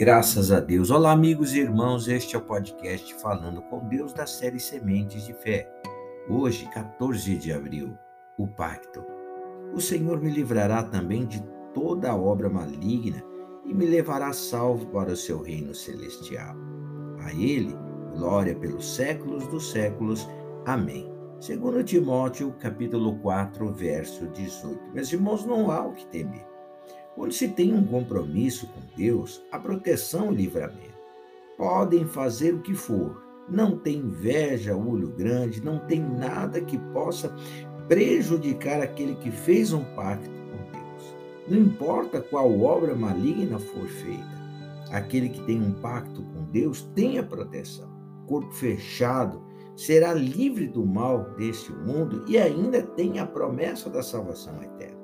Graças a Deus. Olá, amigos e irmãos. Este é o podcast Falando com Deus da série Sementes de Fé. Hoje, 14 de abril, o Pacto. O Senhor me livrará também de toda obra maligna e me levará salvo para o seu reino celestial. A Ele, glória pelos séculos dos séculos. Amém. Segundo Timóteo, capítulo 4, verso 18. Meus irmãos, não há o que temer. Quando se tem um compromisso com Deus, a proteção e livramento. Podem fazer o que for, não tem inveja, olho grande, não tem nada que possa prejudicar aquele que fez um pacto com Deus. Não importa qual obra maligna for feita, aquele que tem um pacto com Deus tem a proteção. Corpo fechado será livre do mal deste mundo e ainda tem a promessa da salvação eterna.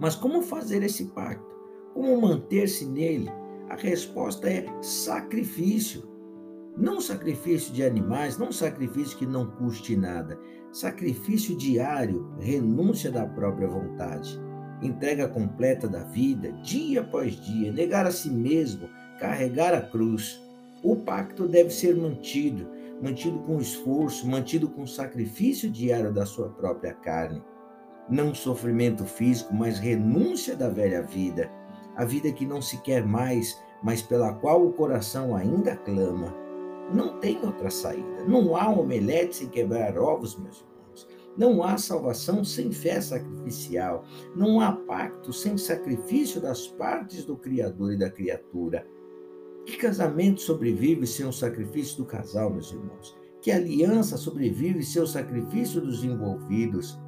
Mas como fazer esse pacto? Como manter-se nele? A resposta é sacrifício. Não sacrifício de animais, não sacrifício que não custe nada. Sacrifício diário, renúncia da própria vontade, entrega completa da vida, dia após dia, negar a si mesmo, carregar a cruz. O pacto deve ser mantido, mantido com esforço, mantido com sacrifício diário da sua própria carne não sofrimento físico, mas renúncia da velha vida, a vida que não se quer mais, mas pela qual o coração ainda clama. Não tem outra saída. Não há omelete sem quebrar ovos, meus irmãos. Não há salvação sem fé sacrificial. Não há pacto sem sacrifício das partes do Criador e da criatura. Que casamento sobrevive sem o sacrifício do casal, meus irmãos? Que aliança sobrevive sem o sacrifício dos envolvidos?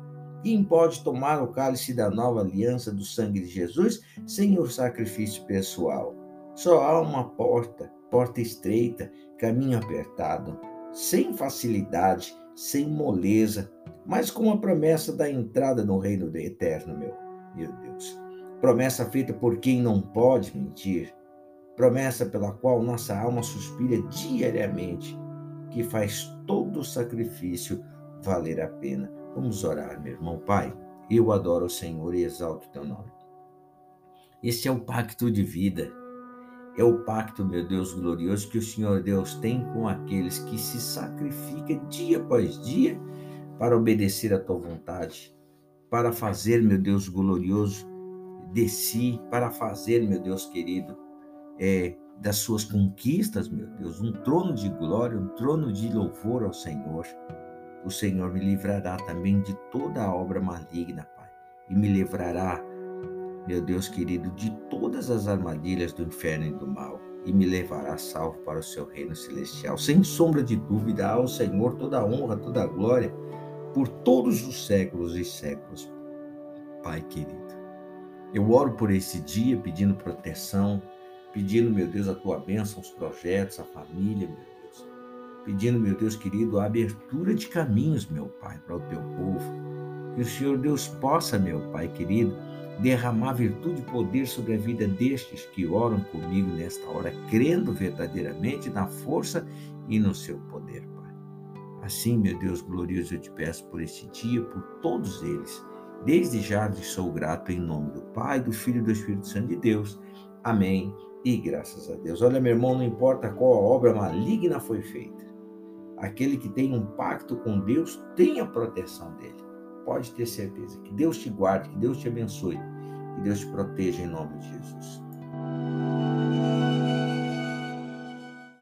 Quem pode tomar o cálice da nova aliança do sangue de Jesus sem o sacrifício pessoal? Só há uma porta, porta estreita, caminho apertado, sem facilidade, sem moleza, mas com a promessa da entrada no reino do eterno, meu, meu Deus. Promessa feita por quem não pode mentir, promessa pela qual nossa alma suspira diariamente, que faz todo o sacrifício valer a pena. Vamos orar, meu irmão. Pai, eu adoro o Senhor e exalto o teu nome. Este é o pacto de vida. É o pacto, meu Deus glorioso, que o Senhor Deus tem com aqueles que se sacrificam dia após dia para obedecer à tua vontade, para fazer, meu Deus glorioso, de si, para fazer, meu Deus querido, é, das suas conquistas, meu Deus, um trono de glória, um trono de louvor ao Senhor o Senhor me livrará também de toda a obra maligna, Pai, e me livrará, meu Deus querido, de todas as armadilhas do inferno e do mal, e me levará salvo para o seu reino celestial. Sem sombra de dúvida, ao Senhor toda a honra, toda a glória, por todos os séculos e séculos. Pai querido, eu oro por esse dia pedindo proteção, pedindo, meu Deus, a tua bênção, os projetos, a família, meu pedindo, meu Deus querido, a abertura de caminhos, meu Pai, para o teu povo. Que o Senhor Deus possa, meu Pai querido, derramar virtude e poder sobre a vida destes que oram comigo nesta hora, crendo verdadeiramente na força e no seu poder, Pai. Assim, meu Deus glorioso, eu te peço por este dia, por todos eles. Desde já lhes sou grato em nome do Pai, do Filho e do Espírito Santo de Deus. Amém. E graças a Deus. Olha, meu irmão, não importa qual obra maligna foi feita aquele que tem um pacto com Deus tem a proteção dele. Pode ter certeza. Que Deus te guarde, que Deus te abençoe, que Deus te proteja em nome de Jesus.